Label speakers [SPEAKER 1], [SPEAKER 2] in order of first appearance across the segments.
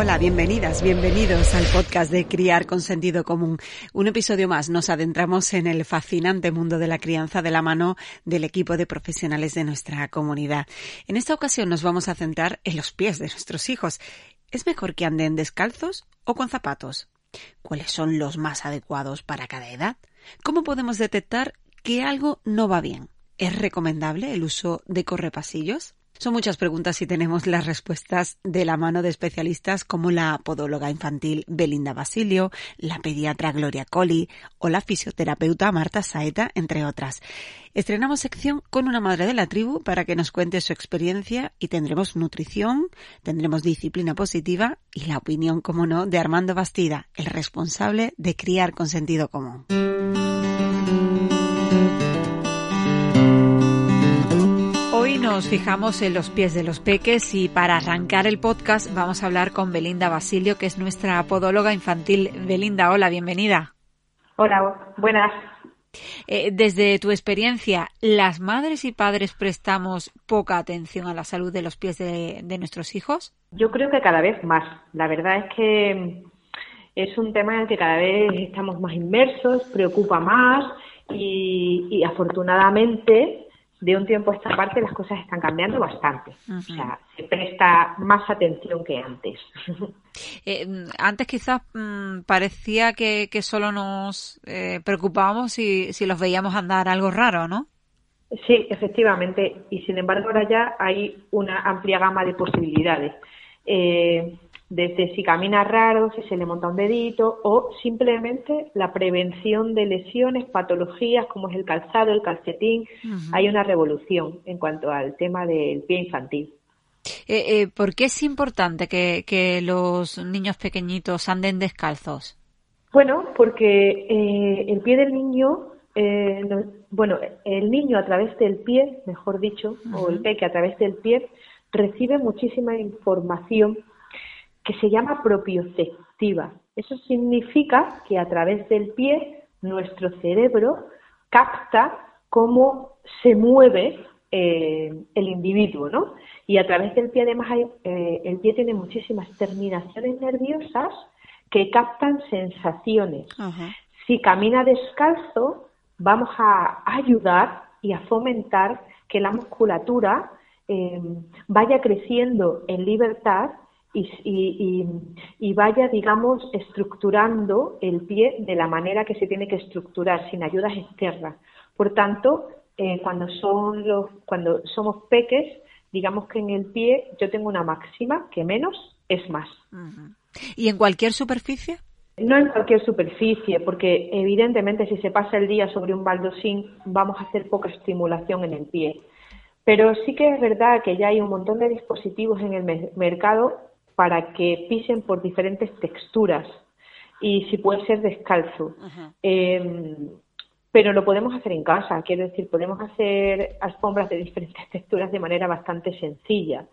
[SPEAKER 1] Hola, bienvenidas, bienvenidos al podcast de Criar con Sentido Común. Un episodio más nos adentramos en el fascinante mundo de la crianza de la mano del equipo de profesionales de nuestra comunidad. En esta ocasión nos vamos a centrar en los pies de nuestros hijos. ¿Es mejor que anden descalzos o con zapatos? ¿Cuáles son los más adecuados para cada edad? ¿Cómo podemos detectar que algo no va bien? ¿Es recomendable el uso de correpasillos? Son muchas preguntas y tenemos las respuestas de la mano de especialistas como la podóloga infantil Belinda Basilio, la pediatra Gloria Colli o la fisioterapeuta Marta Saeta, entre otras. Estrenamos sección con una madre de la tribu para que nos cuente su experiencia y tendremos nutrición, tendremos disciplina positiva y la opinión, como no, de Armando Bastida, el responsable de criar con sentido común. Nos fijamos en los pies de los peques y para arrancar el podcast vamos a hablar con Belinda Basilio, que es nuestra podóloga infantil. Belinda, hola, bienvenida.
[SPEAKER 2] Hola, buenas.
[SPEAKER 1] Eh, desde tu experiencia, ¿las madres y padres prestamos poca atención a la salud de los pies de, nuestros hijos?
[SPEAKER 2] Yo creo que cada vez más. La verdad es que es un tema en el que cada vez estamos más inmersos, preocupa más y afortunadamente de un tiempo a esta parte las cosas están cambiando bastante. O sea, se presta más atención que antes.
[SPEAKER 1] Eh, antes quizás mm, parecía que, que, solo nos eh, preocupábamos si, si los veíamos andar algo raro, ¿no?
[SPEAKER 2] Sí, efectivamente. Y sin embargo ahora ya hay una amplia gama de posibilidades. Eh, desde si camina raro, si se le monta un dedito o simplemente la prevención de lesiones, patologías como es el calzado, el calcetín. Hay una revolución en cuanto al tema del pie infantil.
[SPEAKER 1] Eh, eh, ¿Por qué es importante que, los niños pequeñitos anden descalzos?
[SPEAKER 2] Bueno, porque eh, el pie del niño, bueno, el niño a través del pie, mejor dicho, o el peque a través del pie, recibe muchísima información que se llama propioceptiva. Eso significa que a través del pie nuestro cerebro capta cómo se mueve eh, el individuo, ¿no? Y a través del pie además eh, el pie tiene muchísimas terminaciones nerviosas que captan sensaciones. Si camina descalzo, vamos a ayudar y a fomentar que la musculatura eh, vaya creciendo en libertad y, vaya, digamos, estructurando el pie de la manera que se tiene que estructurar, sin ayudas externas. Por tanto, eh, cuando, son los, cuando somos peques, digamos que en el pie yo tengo una máxima, que menos es más.
[SPEAKER 1] ¿Y en cualquier superficie?
[SPEAKER 2] No en cualquier superficie, porque evidentemente si se pasa el día sobre un baldosín vamos a hacer poca estimulación en el pie. Pero sí que es verdad que ya hay un montón de dispositivos en el mercado para que pisen por diferentes texturas y si puede ser descalzo. Em, pero lo podemos hacer en casa, quiero decir, podemos hacer alfombras de diferentes texturas de manera bastante sencilla.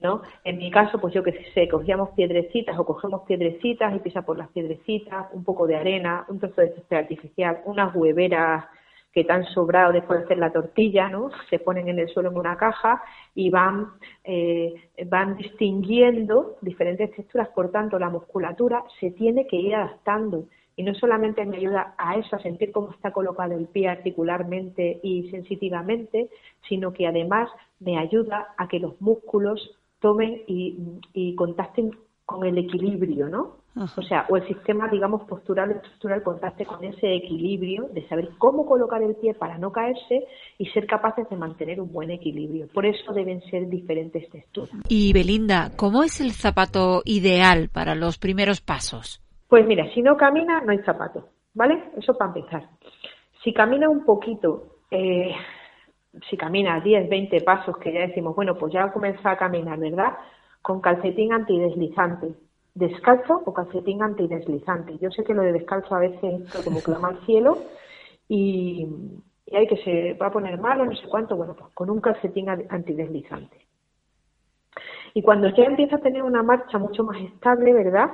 [SPEAKER 2] ¿no? En mi caso, pues yo que sé, cogíamos piedrecitas o cogemos piedrecitas y pisa por las piedrecitas, un poco de arena, un trozo de césped artificial, unas hueveras que tan sobrado después de hacer la tortilla, ¿no? Se ponen en el suelo en una caja y van, eh, van distinguiendo diferentes texturas, por tanto la musculatura se tiene que ir adaptando y no solamente me ayuda a eso, a sentir cómo está colocado el pie articularmente y sensitivamente, sino que además me ayuda a que los músculos tomen y, y contacten con el equilibrio, ¿no? O sea, o el sistema, digamos, postural o estructural contacte con ese equilibrio de saber cómo colocar el pie para no caerse y ser capaces de mantener un buen equilibrio. Por eso deben ser diferentes texturas.
[SPEAKER 1] Y Belinda, ¿cómo es el zapato ideal para los primeros pasos?
[SPEAKER 2] Pues mira, si no camina, no hay zapato, ¿vale? Eso para empezar. Si camina un poquito, eh, si camina 10, 20 pasos, que ya decimos, bueno, pues ya comienza a caminar, ¿verdad? Con calcetín antideslizante descalzo o calcetín antideslizante. Yo sé que lo de descalzo a veces como clama al cielo y, hay que se va a poner malo, no sé cuánto, bueno, pues con un calcetín antideslizante. Y cuando ya empieza a tener una marcha mucho más estable, ¿verdad?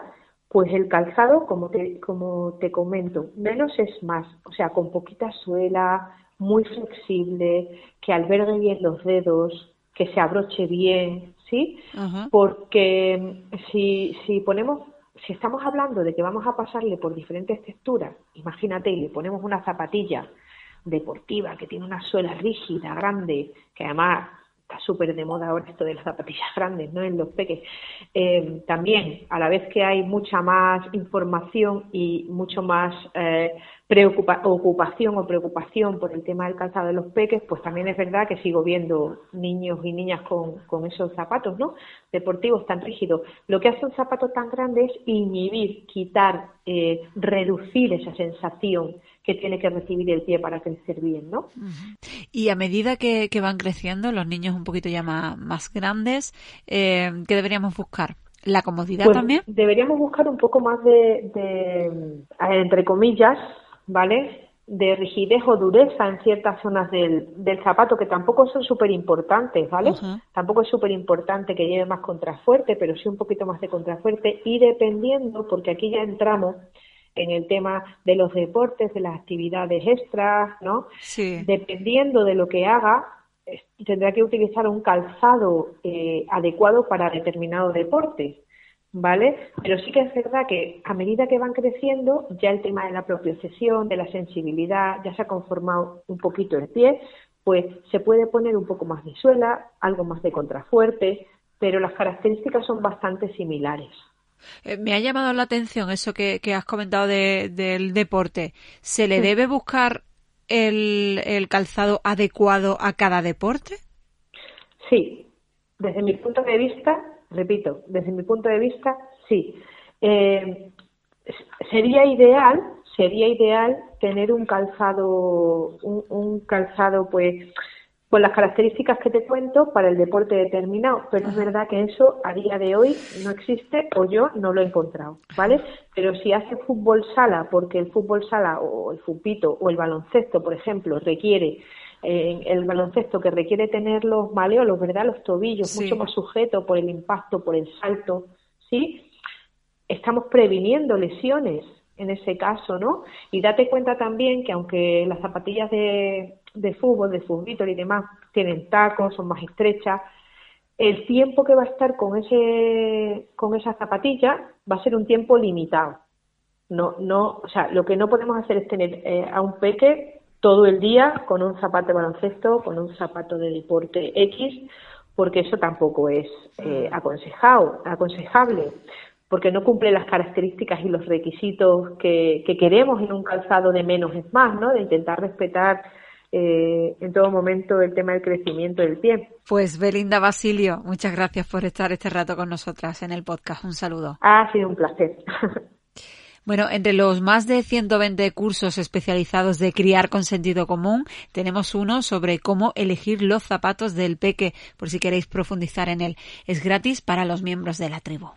[SPEAKER 2] Pues el calzado, como te, como te comento, menos es más, o sea, con poquita suela, muy flexible, que albergue bien los dedos, que se abroche bien, ¿sí? Porque si, si ponemos si estamos hablando de que vamos a pasarle por diferentes texturas, imagínate, y le ponemos una zapatilla deportiva que tiene una suela rígida, grande, que además está súper de moda ahora esto de las zapatillas grandes, ¿no? En los peques. Eh, también, a la vez que hay mucha más información y mucho más eh, ocupación o preocupación por el tema del calzado de los peques, pues también es verdad que sigo viendo niños y niñas con, esos zapatos, ¿no? Deportivos tan rígidos. Lo que hace un zapato tan grande es inhibir, quitar, eh, reducir esa sensación que tiene que recibir el pie para crecer bien, ¿no?
[SPEAKER 1] Y a medida que, van creciendo, los niños un poquito ya más, grandes, eh, ¿qué deberíamos buscar? ¿La comodidad
[SPEAKER 2] pues
[SPEAKER 1] también?
[SPEAKER 2] Deberíamos buscar un poco más de, de, entre comillas, ¿vale? de rigidez o dureza en ciertas zonas del, del zapato, que tampoco son súper importantes, ¿vale? Tampoco es súper importante que lleve más contrafuerte, pero sí un poquito más de contrafuerte y dependiendo, porque aquí ya entramos en el tema de los deportes, de las actividades extras, ¿no?
[SPEAKER 1] Sí.
[SPEAKER 2] Dependiendo de lo que haga, tendrá que utilizar un calzado eh, adecuado para determinado deporte, ¿vale? Pero sí que es verdad que a medida que van creciendo, ya el tema de la propiocepción, de la sensibilidad, ya se ha conformado un poquito el pie, pues se puede poner un poco más de suela, algo más de contrafuerte, pero las características son bastante similares.
[SPEAKER 1] Eh, me ha llamado la atención eso que, has comentado del deporte. ¿Se le debe buscar el, calzado adecuado a cada deporte?
[SPEAKER 2] Sí, desde mi punto de vista, repito, desde mi punto de vista, sí. Eh, sería ideal, sería ideal tener un calzado, un calzado pues con las características que te cuento para el deporte determinado, pero es verdad que eso a día de hoy no existe o yo no lo he encontrado, ¿vale? Pero si hace fútbol sala, porque el fútbol sala o el fupito o el baloncesto, por ejemplo, requiere eh, el baloncesto que requiere tener los maleolos, ¿verdad? Los tobillos mucho más sujetos por el impacto, por el salto, ¿sí? Estamos previniendo lesiones en ese caso, ¿no? Y date cuenta también que aunque las zapatillas de, de fútbol, de fútbol y demás tienen tacos, son más estrechas, el tiempo que va a estar con ese con esa zapatilla va a ser un tiempo limitado. No, no, o sea, lo que no podemos hacer es tener eh, a un peque todo el día con un zapato de baloncesto, con un zapato de deporte X, porque eso tampoco es eh, aconsejado, aconsejable porque no cumple las características y los requisitos que, queremos en un calzado de menos es más, ¿no? De intentar respetar eh, en todo momento el tema del crecimiento del pie.
[SPEAKER 1] Pues Belinda Basilio, muchas gracias por estar este rato con nosotras en el podcast. Un saludo.
[SPEAKER 2] Ha sido un placer.
[SPEAKER 1] Bueno, entre los más de 120 cursos especializados de criar con sentido común, tenemos uno sobre cómo elegir los zapatos del peque, por si queréis profundizar en él. Es gratis para los miembros de la tribu.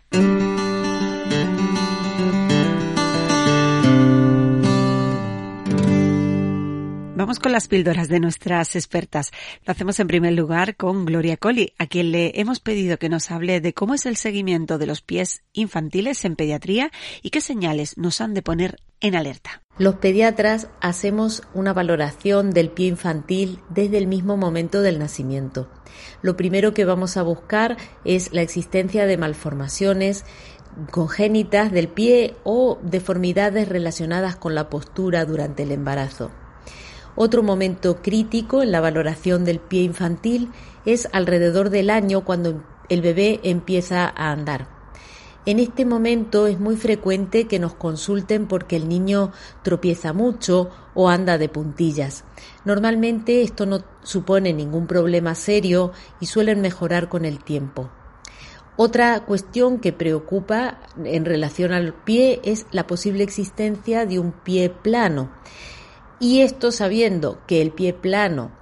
[SPEAKER 1] Vamos con las píldoras de nuestras expertas. Lo hacemos en primer lugar con Gloria Colli, a quien le hemos pedido que nos hable de cómo es el seguimiento de los pies infantiles en pediatría y qué señales nos han de poner en alerta.
[SPEAKER 3] Los pediatras hacemos una valoración del pie infantil desde el mismo momento del nacimiento. Lo primero que vamos a buscar es la existencia de malformaciones congénitas del pie o deformidades relacionadas con la postura durante el embarazo. Otro momento crítico en la valoración del pie infantil es alrededor del año cuando el bebé empieza a andar. En este momento es muy frecuente que nos consulten porque el niño tropieza mucho o anda de puntillas. Normalmente esto no supone ningún problema serio y suelen mejorar con el tiempo. Otra cuestión que preocupa en relación al pie es la posible existencia de un pie plano. Y esto sabiendo que el pie plano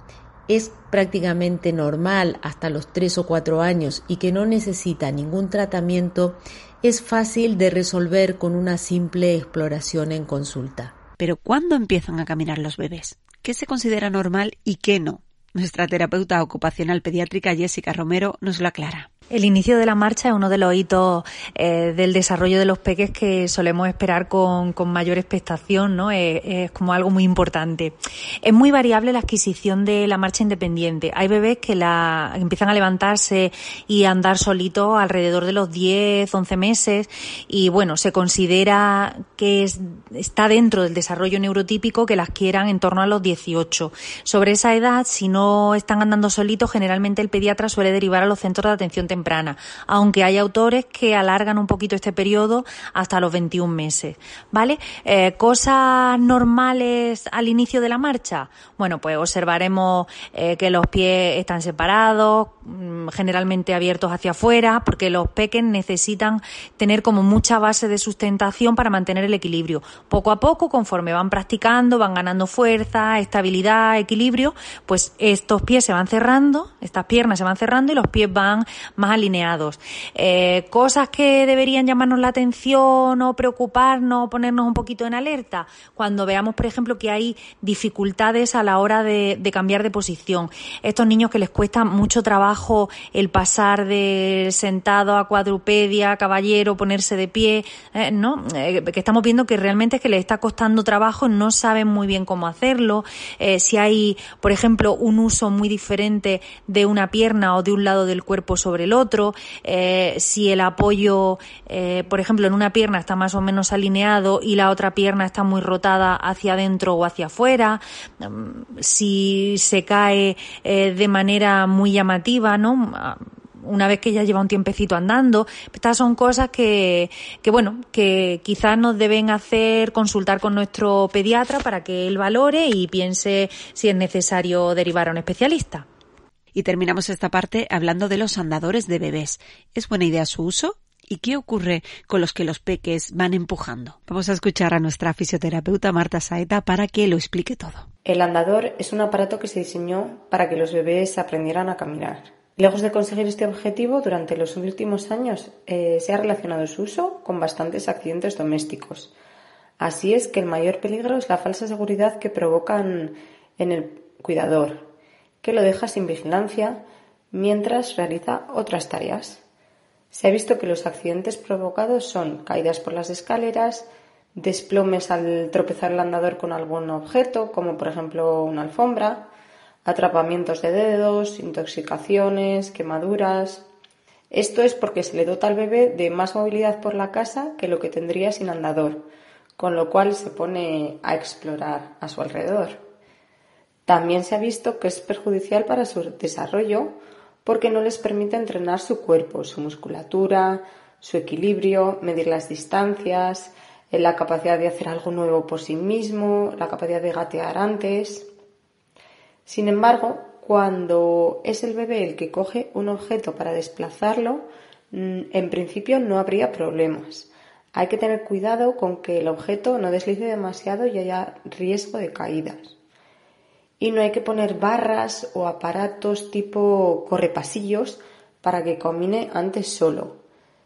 [SPEAKER 3] es prácticamente normal hasta los 3 o 4 años y que no necesita ningún tratamiento, es fácil de resolver con una simple exploración en consulta.
[SPEAKER 1] Pero ¿cuándo empiezan a caminar los bebés? ¿Qué se considera normal y qué no? Nuestra terapeuta ocupacional pediátrica Jessica Romero nos lo aclara.
[SPEAKER 4] El inicio de la marcha es uno de los hitos eh, del desarrollo de los peques que solemos esperar con, mayor expectación, ¿no? Es, como algo muy importante. Es muy variable la adquisición de la marcha independiente. Hay bebés que la empiezan a levantarse y a andar solitos alrededor de los 10, 11 meses y bueno, se considera que es, está dentro del desarrollo neurotípico que las quieran en torno a los 18. Sobre esa edad, si no están andando solitos, generalmente el pediatra suele derivar a los centros de atención temprana aunque hay autores que alargan un poquito este periodo hasta los 21 meses, ¿vale? Eh, cosas normales al inicio de la marcha, bueno, pues observaremos eh, que los pies están separados, generalmente abiertos hacia afuera, porque los peques necesitan tener como mucha base de sustentación para mantener el equilibrio. Poco a poco, conforme van practicando, van ganando fuerza, estabilidad, equilibrio, pues estos pies se van cerrando, estas piernas se van cerrando y los pies van más alineados. Eh, cosas que deberían llamarnos la atención o preocuparnos ponernos un poquito en alerta cuando veamos, por ejemplo, que hay dificultades a la hora de, cambiar de posición. Estos niños que les cuesta mucho trabajo el pasar de sentado a cuadrupedia, caballero, ponerse de pie, eh, ¿no? Eh, que estamos viendo que realmente es que les está costando trabajo, no saben muy bien cómo hacerlo. si hay, por ejemplo, un uso muy diferente de una pierna o de un lado del cuerpo sobre el otro, eh, si el apoyo, eh, por ejemplo, en una pierna está más o menos alineado y la otra pierna está muy rotada hacia adentro o hacia afuera, mm, si se cae eh, de manera muy llamativa, ¿no? Una vez que ya lleva un tiempecito andando. Estas son cosas que, que, bueno, que quizás nos deben hacer consultar con nuestro pediatra para que él valore y piense si es necesario derivar a un especialista.
[SPEAKER 1] Y terminamos esta parte hablando de los andadores de bebés. ¿Es buena idea su uso? ¿Y qué ocurre con los que los peques van empujando? Vamos a escuchar a nuestra fisioterapeuta Marta Saeta para que lo explique todo.
[SPEAKER 5] El andador es un aparato que se diseñó para que los bebés aprendieran a caminar. Lejos de conseguir este objetivo, durante los últimos años eh, se ha relacionado su uso con bastantes accidentes domésticos. Así es que el mayor peligro es la falsa seguridad que provocan en el cuidador, que lo deja sin vigilancia mientras realiza otras tareas. Se ha visto que los accidentes provocados son caídas por las escaleras, desplomes al tropezar el andador con algún objeto, como por ejemplo una alfombra, atrapamientos de dedos, intoxicaciones, quemaduras. Esto es porque se le dota al bebé de más movilidad por la casa que lo que tendría sin andador, con lo cual se pone a explorar a su alrededor. También se ha visto que es perjudicial para su desarrollo porque no les permite entrenar su cuerpo, su musculatura, su equilibrio, medir las distancias, eh, la capacidad de hacer algo nuevo por sí mismo, la capacidad de gatear antes. Sin embargo, cuando es el bebé el que coge un objeto para desplazarlo, mm, en principio no habría problemas. Hay que tener cuidado con que el objeto no deslice demasiado y haya riesgo de caídas y no hay que poner barras o aparatos tipo correpasillos para que camine antes solo.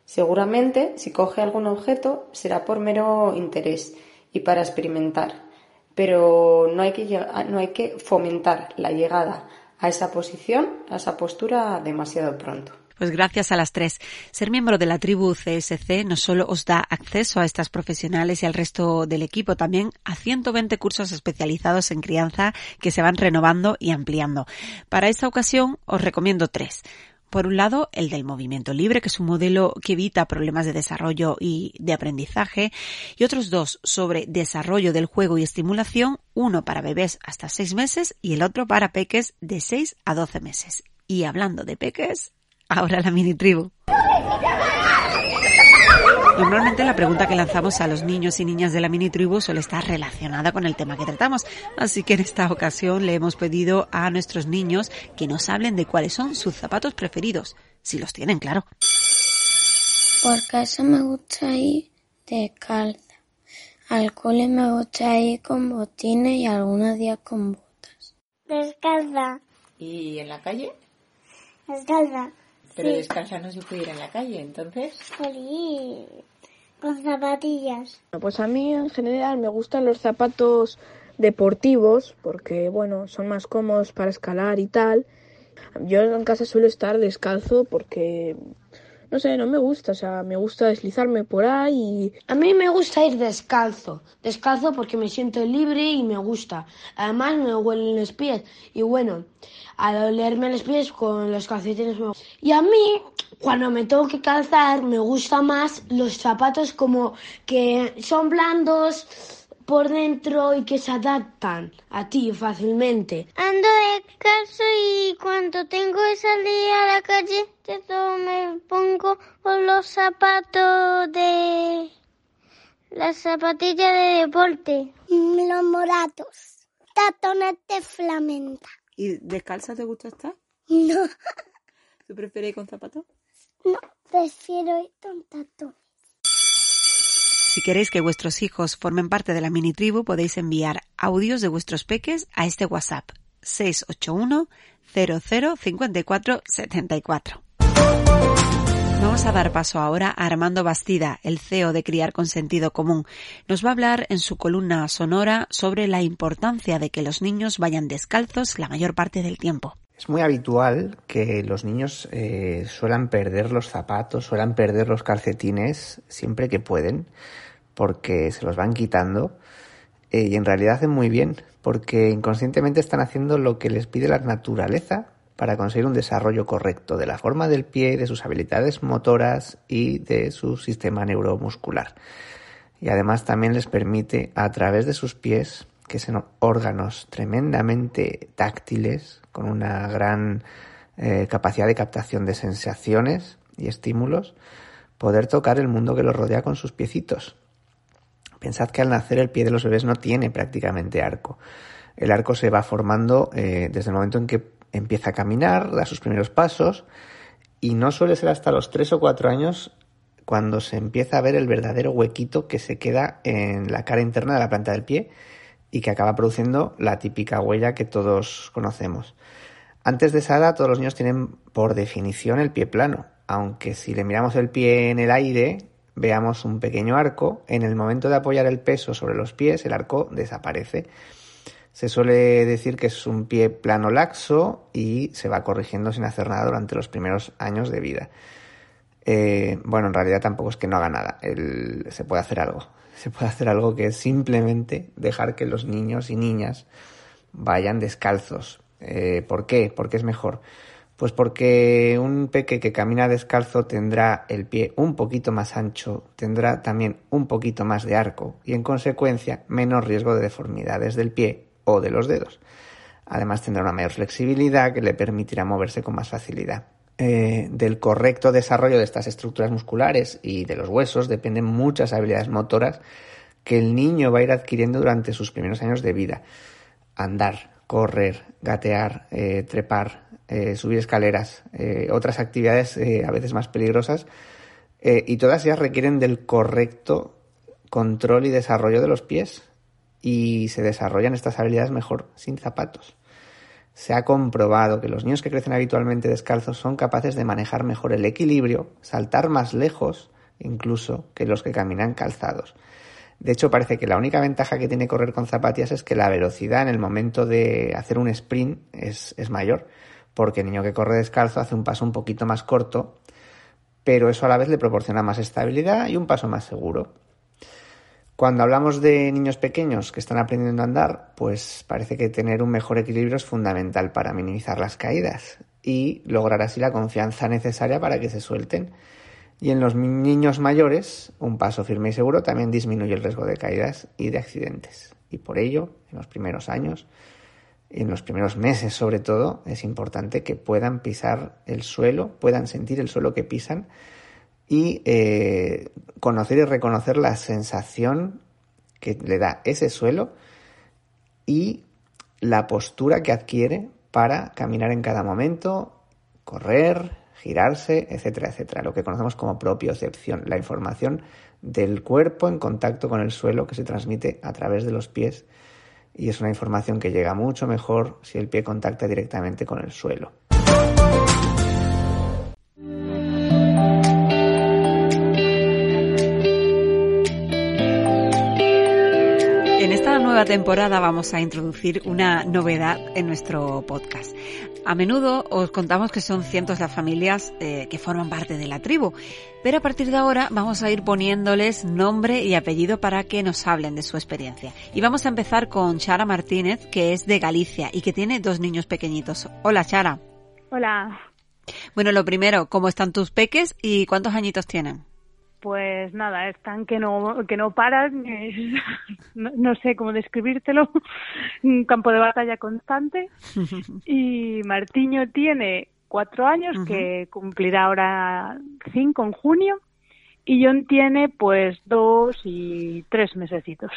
[SPEAKER 5] Seguramente, si coge algún objeto, será por mero interés y para experimentar, pero no hay que, no hay que fomentar la llegada a esa posición, a esa postura demasiado pronto.
[SPEAKER 1] Pues gracias a las tres. Ser miembro de la tribu CSC no solo os da acceso a estas profesionales y al resto del equipo, también a 120 cursos especializados en crianza que se van renovando y ampliando. Para esta ocasión os recomiendo tres. Por un lado, el del movimiento libre, que es un modelo que evita problemas de desarrollo y de aprendizaje, y otros dos sobre desarrollo del juego y estimulación, uno para bebés hasta seis meses y el otro para peques de 6 a 12 meses. Y hablando de peques, ahora la mini tribu. Normalmente la pregunta que lanzamos a los niños y niñas de la mini tribu suele estar relacionada con el tema que tratamos, así que en esta ocasión le hemos pedido a nuestros niños que nos hablen de cuáles son sus zapatos preferidos, si los tienen, claro.
[SPEAKER 6] Porque eso me gusta ir descalza. Al cole me gusta ir con botines y algunos días con botas.
[SPEAKER 7] Descalza.
[SPEAKER 8] ¿Y en la calle?
[SPEAKER 7] Descalza.
[SPEAKER 8] Pero descalza no se puede ir en la calle, entonces.
[SPEAKER 7] Sí, con zapatillas.
[SPEAKER 9] Pues a mí en general me gustan los zapatos deportivos porque, bueno, son más cómodos para escalar y tal. Yo en casa suelo estar descalzo porque no sé, no me gusta, o sea, me gusta deslizarme por ahí.
[SPEAKER 10] A mí me gusta ir descalzo, descalzo porque me siento libre y me gusta. Además me huelen los pies y bueno, al olerme los pies con los calcetines me... Y a mí, cuando me tengo que calzar, me gusta más los zapatos como que son blandos por dentro y que se adaptan a ti fácilmente.
[SPEAKER 7] Ando descalzo y cuando tengo que salir a la calle, todo me pongo los zapatos de... las zapatillas de deporte. Los moratos. Tatones de flamenca.
[SPEAKER 1] ¿Y descalza te gusta estar?
[SPEAKER 7] No.
[SPEAKER 1] ¿Tú prefieres ir con zapatos?
[SPEAKER 7] No, prefiero ir con tatones.
[SPEAKER 1] Si queréis que vuestros hijos formen parte de la mini tribu, podéis enviar audios de vuestros peques a este WhatsApp 681 0054 74. Vamos a dar paso ahora a Armando Bastida, el CEO de Criar con Sentido Común. Nos va a hablar en su columna sonora sobre la importancia de que los niños vayan descalzos la mayor parte del tiempo.
[SPEAKER 11] Es muy habitual que los niños eh, suelan perder los zapatos, suelan perder los calcetines siempre que pueden, porque se los van quitando eh, y en realidad hacen muy bien, porque inconscientemente están haciendo lo que les pide la naturaleza para conseguir un desarrollo correcto de la forma del pie, de sus habilidades motoras y de su sistema neuromuscular. Y además también les permite a través de sus pies, que son órganos tremendamente táctiles, con una gran eh, capacidad de captación de sensaciones y estímulos, poder tocar el mundo que los rodea con sus piecitos. Pensad que al nacer el pie de los bebés no tiene prácticamente arco. El arco se va formando eh, desde el momento en que empieza a caminar, da sus primeros pasos y no suele ser hasta los tres o cuatro años cuando se empieza a ver el verdadero huequito que se queda en la cara interna de la planta del pie y que acaba produciendo la típica huella que todos conocemos. Antes de esa edad todos los niños tienen por definición el pie plano, aunque si le miramos el pie en el aire veamos un pequeño arco, en el momento de apoyar el peso sobre los pies el arco desaparece. Se suele decir que es un pie plano laxo y se va corrigiendo sin hacer nada durante los primeros años de vida. Eh, bueno, en realidad tampoco es que no haga nada, se puede hacer algo. Se puede hacer algo que es simplemente dejar que los niños y niñas vayan descalzos. Eh, ¿Por qué? Porque es mejor. Pues porque un peque que camina descalzo tendrá el pie un poquito más ancho, tendrá también un poquito más de arco y en consecuencia menos riesgo de deformidades del pie o de los dedos. Además tendrá una mayor flexibilidad que le permitirá moverse con más facilidad. Eh, del correcto desarrollo de estas estructuras musculares y de los huesos dependen muchas habilidades motoras que el niño va a ir adquiriendo durante sus primeros años de vida. Andar, correr, gatear, eh, trepar, eh, subir escaleras, otras actividades a veces más peligrosas y todas ellas requieren del correcto control y desarrollo de los pies y se desarrollan estas habilidades mejor sin zapatos. Se ha comprobado que los niños que crecen habitualmente descalzos son capaces de manejar mejor el equilibrio, saltar más lejos incluso que los que caminan calzados. De hecho, parece que la única ventaja que tiene correr con zapatillas es que la velocidad en el momento de hacer un sprint es mayor, porque el niño que corre descalzo hace un paso un poquito más corto, pero eso a la vez le proporciona más estabilidad y un paso más seguro. Cuando hablamos de niños pequeños que están aprendiendo a andar, pues parece que tener un mejor equilibrio es fundamental para minimizar las caídas y lograr así la confianza necesaria para que se suelten. Y en los niños mayores, un paso firme y seguro también disminuye el riesgo de caídas y de accidentes. Y por ello, en los primeros años, en los primeros meses sobre todo, es importante que puedan pisar el suelo, puedan sentir el suelo que pisan y eh, conocer y reconocer la sensación que le da ese suelo y la postura que adquiere para caminar en cada momento, correr, girarse, etcétera, etcétera. Lo que conocemos como propiocepción, la información del cuerpo en contacto con el suelo que se transmite a través de los pies y es una información que llega mucho mejor si el pie contacta directamente con el suelo.
[SPEAKER 1] Nueva temporada vamos a introducir una novedad en nuestro podcast. A menudo os contamos que son cientos las familias eh, que forman parte de la tribu, pero a partir de ahora vamos a ir poniéndoles nombre y apellido para que nos hablen de su experiencia. Y vamos a empezar con Chara Martínez, que es de Galicia y que tiene dos niños pequeñitos. Hola, Chara.
[SPEAKER 12] Hola.
[SPEAKER 1] Bueno, lo primero, ¿cómo están tus peques y cuántos añitos tienen?
[SPEAKER 12] Pues nada, están que no que no paran, no, no, sé cómo describírtelo, un campo de batalla constante. Y Martiño tiene cuatro años, que cumplirá ahora cinco en junio, y John tiene pues dos y tres mesecitos.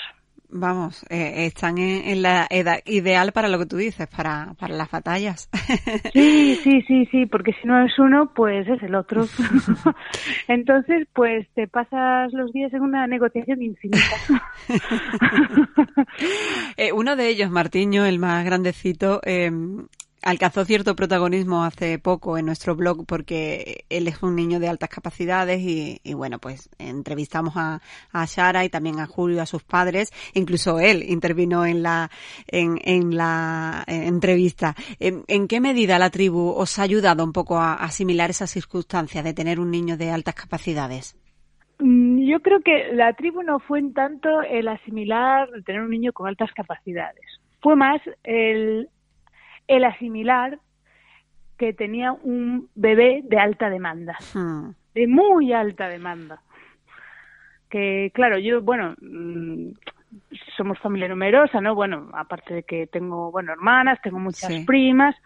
[SPEAKER 1] Vamos, eh, están en, la edad ideal para lo que tú dices, para, para las batallas.
[SPEAKER 12] Sí, sí, sí, sí, porque si no es uno, pues es el otro. Entonces, pues te pasas los días en una negociación infinita.
[SPEAKER 1] eh, uno de ellos, Martiño, el más grandecito, eh, alcanzó cierto protagonismo hace poco en nuestro blog porque él es un niño de altas capacidades y, bueno, pues entrevistamos a, a Shara y también a Julio, a sus padres, incluso él intervino en la, en, la entrevista. ¿En, qué medida la tribu os ha ayudado un poco a asimilar esa circunstancia de tener un niño de altas capacidades?
[SPEAKER 12] Mm, yo creo que la tribu no fue en tanto el asimilar tener un niño con altas capacidades. Fue más el el asimilar que tenía un bebé de alta demanda,
[SPEAKER 1] Hmm.
[SPEAKER 12] de muy alta demanda. Que claro, yo, bueno, mm, somos familia numerosa, ¿no? Bueno, aparte de que tengo, bueno, hermanas, tengo muchas
[SPEAKER 1] Sí.
[SPEAKER 12] primas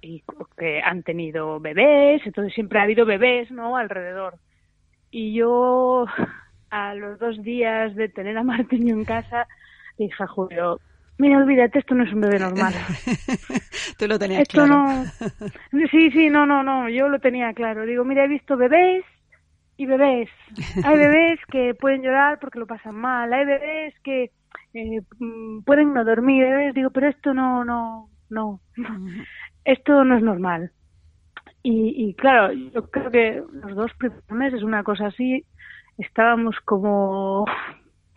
[SPEAKER 12] y que han tenido bebés, entonces siempre ha habido bebés, ¿no? Alrededor. Y yo, a los dos días de tener a Martiño en casa, dije a Julio, mira, olvídate, esto no es un bebé normal.
[SPEAKER 1] Tú lo tenías
[SPEAKER 12] Esto
[SPEAKER 1] claro.
[SPEAKER 12] no. Sí, sí, no, no, no. Yo lo tenía claro. Digo, mira, he visto bebés y bebés. Hay bebés que pueden llorar porque lo pasan mal. Hay bebés que eh, mm, pueden no dormir. Bebés, digo, pero esto no, no, no. Esto no es normal. Y, y claro, yo creo que los dos primeros meses, una cosa así, estábamos como,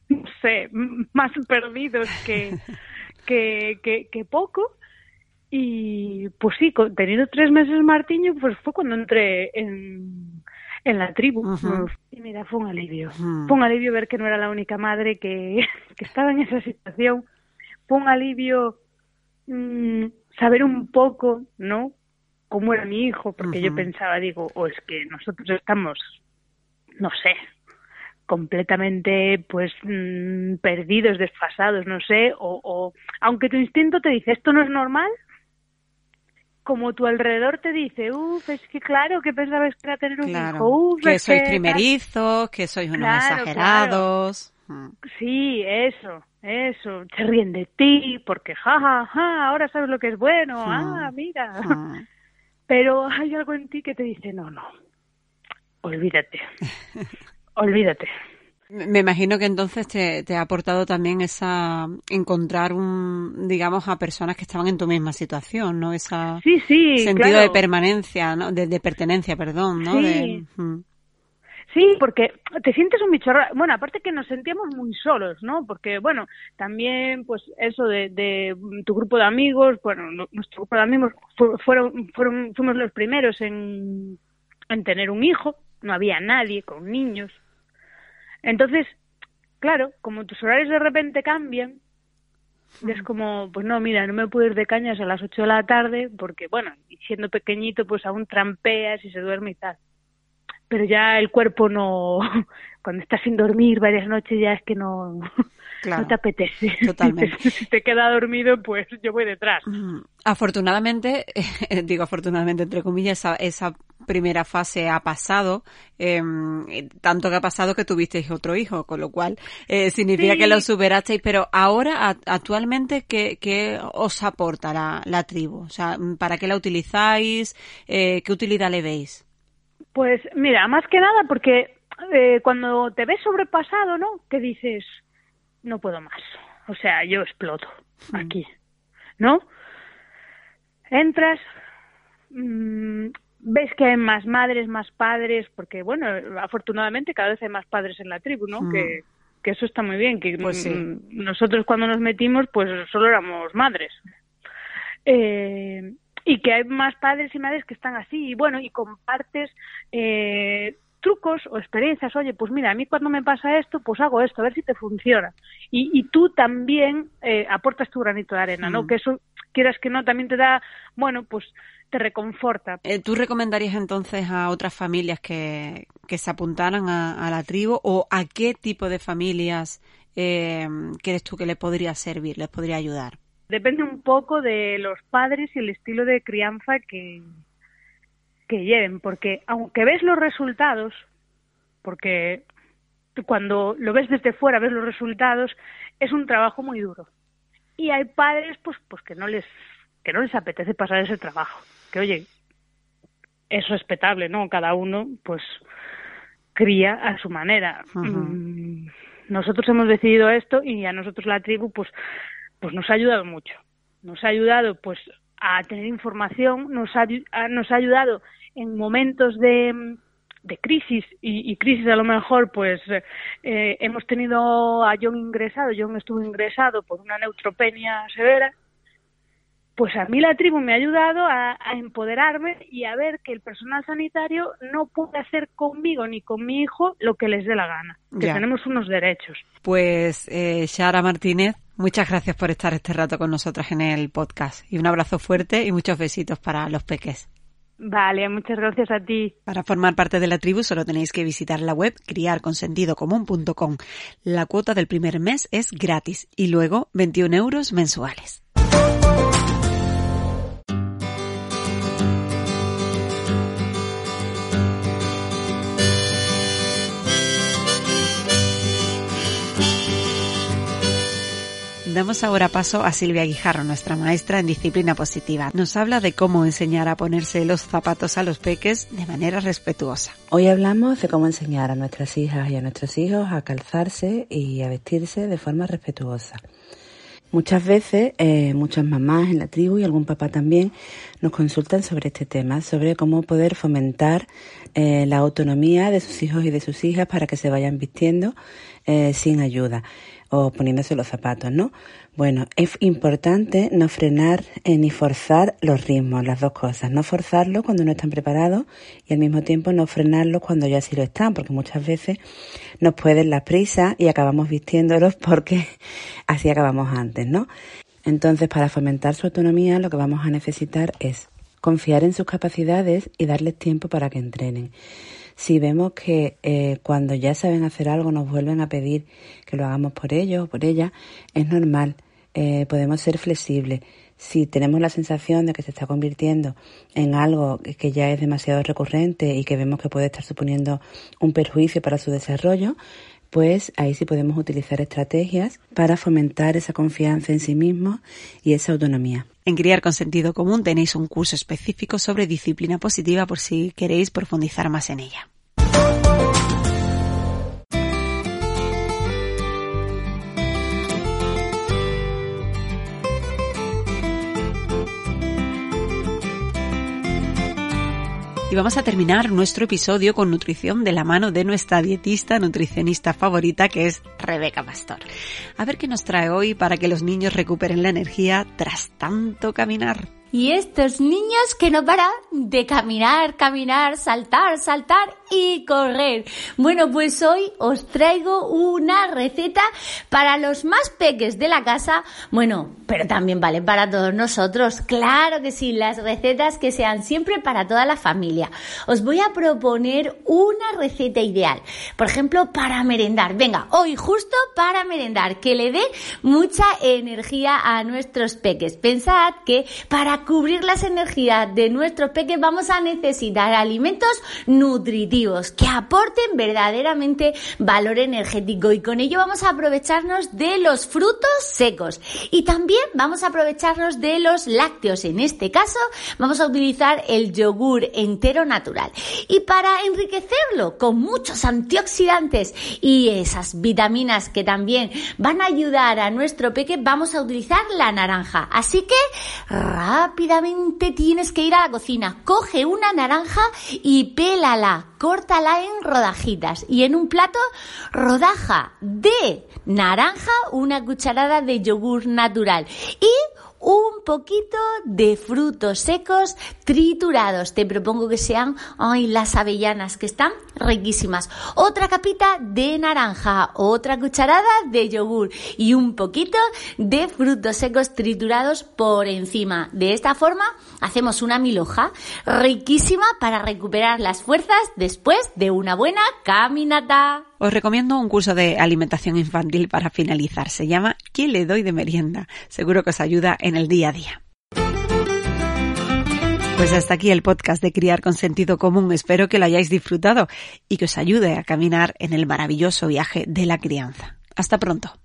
[SPEAKER 12] no sé, más perdidos que, que, que, que poco. Y pues sí, con- teniendo tres meses Martiño, pues fue cuando entré en, en la tribu. Y mira, fue un alivio. Fue un alivio ver que no era la única madre que, que estaba en esa situación. Fue un alivio mm, saber un poco, ¿no? Cómo era mi hijo, porque yo pensaba, digo, o es que nosotros estamos, no sé, completamente pues mm, perdidos, desfasados, no sé, o, o aunque tu instinto te dice esto no es normal, como tu alrededor te dice, uff, es que claro, que pensabas que era tener un
[SPEAKER 1] Claro,
[SPEAKER 12] hijo, uff,
[SPEAKER 1] que sois
[SPEAKER 12] que-
[SPEAKER 1] primerizos, que sois unos
[SPEAKER 12] Claro,
[SPEAKER 1] exagerados. Mm.
[SPEAKER 12] Sí, eso, eso, se ríen de ti porque ja, ja, ja, ahora sabes lo que es bueno, ah, mira.
[SPEAKER 1] Mm.
[SPEAKER 12] Pero hay algo en ti que te dice, no, no, olvídate, olvídate.
[SPEAKER 1] Me imagino que entonces te, te ha aportado también esa encontrar un, digamos, a personas que estaban en tu misma situación, ¿no? Esa
[SPEAKER 12] Sí, sí,
[SPEAKER 1] sentido
[SPEAKER 12] claro.
[SPEAKER 1] de permanencia, ¿no? De, de pertenencia, perdón, ¿no?
[SPEAKER 12] Sí.
[SPEAKER 1] De- mm.
[SPEAKER 12] Sí, porque te sientes un bicho raro. Bueno, aparte que nos sentíamos muy solos, ¿no? Porque, bueno, también, pues, eso de, de tu grupo de amigos, bueno, nu- nuestro grupo de amigos fu- fueron, fueron, fuimos los primeros en, en tener un hijo, no había nadie con niños. Entonces, claro, como tus horarios de repente cambian, es como, pues no, mira, no me puedo ir de cañas a las 8 de la tarde porque, bueno, y siendo pequeñito, pues aún trampeas y se duerme y tal. Pero ya el cuerpo no, cuando estás sin dormir varias noches ya es que no,
[SPEAKER 1] Claro.
[SPEAKER 12] no te apetece.
[SPEAKER 1] Totalmente.
[SPEAKER 12] Si te queda dormido, pues yo voy detrás.
[SPEAKER 1] Mm. Afortunadamente, eh, digo afortunadamente entre comillas, esa, esa primera fase ha pasado, eh, tanto que ha pasado que tuvisteis otro hijo, con lo cual eh, significa
[SPEAKER 12] Sí.
[SPEAKER 1] que lo superasteis, pero ahora, a- actualmente, ¿qué, qué os aporta la, la tribu? O sea, ¿para qué la utilizáis? ¿Qué utilidad le veis?
[SPEAKER 12] Pues mira, más que nada porque eh, cuando te ves sobrepasado, ¿no? Que dices, no puedo más. O sea, yo exploto aquí, ¿no? Entras, mm, ves que hay más madres, más padres, porque bueno, afortunadamente cada vez hay más padres en la tribu, ¿no?
[SPEAKER 1] Mm.
[SPEAKER 12] Que, que eso está muy bien, que
[SPEAKER 1] Pues sí.
[SPEAKER 12] mm, nosotros cuando nos metimos pues solo éramos madres. Eh, y que hay más padres y madres que están así y bueno y compartes eh, trucos o experiencias oye pues mira a mí cuando me pasa esto pues hago esto a ver si te funciona y, y tú también eh, aportas tu granito de arena no
[SPEAKER 1] Mm.
[SPEAKER 12] que eso quieras que no también te da bueno pues te reconforta
[SPEAKER 1] Eh, ¿Tú recomendarías entonces a otras familias que, que se apuntaran a, a la tribu o a qué tipo de familias eh, crees tú que le podría servir, les podría ayudar?
[SPEAKER 12] depende un poco de los padres y el estilo de crianza que, que lleven, porque aunque ves los resultados, porque cuando lo ves desde fuera, ves los resultados, es un trabajo muy duro. Y hay padres pues pues que no les que no les apetece pasar ese trabajo, que oye, es respetable, ¿no? Cada uno pues cría a su manera. Mm, Nosotros hemos decidido esto y a nosotros la tribu pues pues nos ha ayudado mucho. Nos ha ayudado pues a tener información, nos ha, nos ha ayudado en momentos de, de crisis y, y crisis a lo mejor pues eh, hemos tenido a John ingresado, John estuvo ingresado por una neutropenia severa pues a mí la tribu me ha ayudado a, a empoderarme y a ver que el personal sanitario no puede hacer conmigo ni con mi hijo lo que les dé la gana, que
[SPEAKER 1] Ya.
[SPEAKER 12] tenemos unos derechos.
[SPEAKER 1] Pues eh, Shara Martínez, muchas gracias por estar este rato con nosotras en el podcast y un abrazo fuerte y muchos besitos para los peques.
[SPEAKER 12] Vale, muchas gracias a ti.
[SPEAKER 1] Para formar parte de la tribu solo tenéis que visitar la web criarconsentidocomún.com. La cuota del primer mes es gratis y luego 21 euros mensuales. Damos ahora paso a Silvia Guijarro, nuestra maestra en disciplina positiva. Nos habla de cómo enseñar a ponerse los zapatos a los peques de manera respetuosa.
[SPEAKER 13] Hoy hablamos de cómo enseñar a nuestras hijas y a nuestros hijos a calzarse y a vestirse de forma respetuosa. Muchas veces, eh, muchas mamás en la tribu y algún papá también nos consultan sobre este tema, sobre cómo poder fomentar eh, la autonomía de sus hijos y de sus hijas para que se vayan vistiendo eh, sin ayuda o poniéndose los zapatos, ¿no? Bueno, es importante no frenar eh, ni forzar los ritmos, las dos cosas. No forzarlos cuando no están preparados y al mismo tiempo no frenarlos cuando ya sí lo están, porque muchas veces nos pueden las prisas y acabamos vistiéndolos porque así acabamos antes, ¿no? Entonces, para fomentar su autonomía, lo que vamos a necesitar es confiar en sus capacidades y darles tiempo para que entrenen. Si vemos que eh, cuando ya saben hacer algo nos vuelven a pedir que lo hagamos por ellos o por ella, es normal. Eh, podemos ser flexibles. Si tenemos la sensación de que se está convirtiendo en algo que ya es demasiado recurrente y que vemos que puede estar suponiendo un perjuicio para su desarrollo, pues ahí sí podemos utilizar estrategias para fomentar esa confianza en sí mismos y esa autonomía.
[SPEAKER 1] En Criar con Sentido Común tenéis un curso específico sobre disciplina positiva por si queréis profundizar más en ella. Y vamos a terminar nuestro episodio con nutrición de la mano de nuestra dietista nutricionista favorita que es Rebeca Pastor. A ver qué nos trae hoy para que los niños recuperen la energía tras tanto caminar.
[SPEAKER 14] Y estos niños que no paran de caminar, caminar, saltar, saltar y correr. Bueno, pues hoy os traigo una receta para los más peques de la casa. Bueno, pero también vale para todos nosotros. Claro que sí, las recetas que sean siempre para toda la familia. Os voy a proponer una receta ideal. Por ejemplo, para merendar. Venga, hoy justo para merendar, que le dé mucha energía a nuestros peques. Pensad que para cubrir las energías de nuestros peques vamos a necesitar alimentos nutritivos que aporten verdaderamente valor energético. Y con ello vamos a aprovecharnos de los frutos secos. Y también vamos a aprovecharnos de los lácteos. En este caso vamos a utilizar el yogur entero natural. Y para enriquecerlo con muchos antioxidantes y esas vitaminas que también van a ayudar a nuestro peque vamos a utilizar la naranja. Así que rápidamente tienes que ir a la cocina, coge una naranja y pélala, córtala en rodajitas y en un plato rodaja de naranja una cucharada de yogur natural. Y poquito de frutos secos triturados. Te propongo que sean ay, las avellanas, que están riquísimas. Otra capita de naranja, otra cucharada de yogur y un poquito de frutos secos triturados por encima. De esta forma hacemos una miloja riquísima para recuperar las fuerzas después de una buena caminata.
[SPEAKER 1] Os recomiendo un curso de alimentación infantil para finalizar. Se llama ¿Qué le doy de merienda? Seguro que os ayuda en el día a día. Pues hasta aquí el podcast de Criar con Sentido Común. Espero que lo hayáis disfrutado y que os ayude a caminar en el maravilloso viaje de la crianza. Hasta pronto.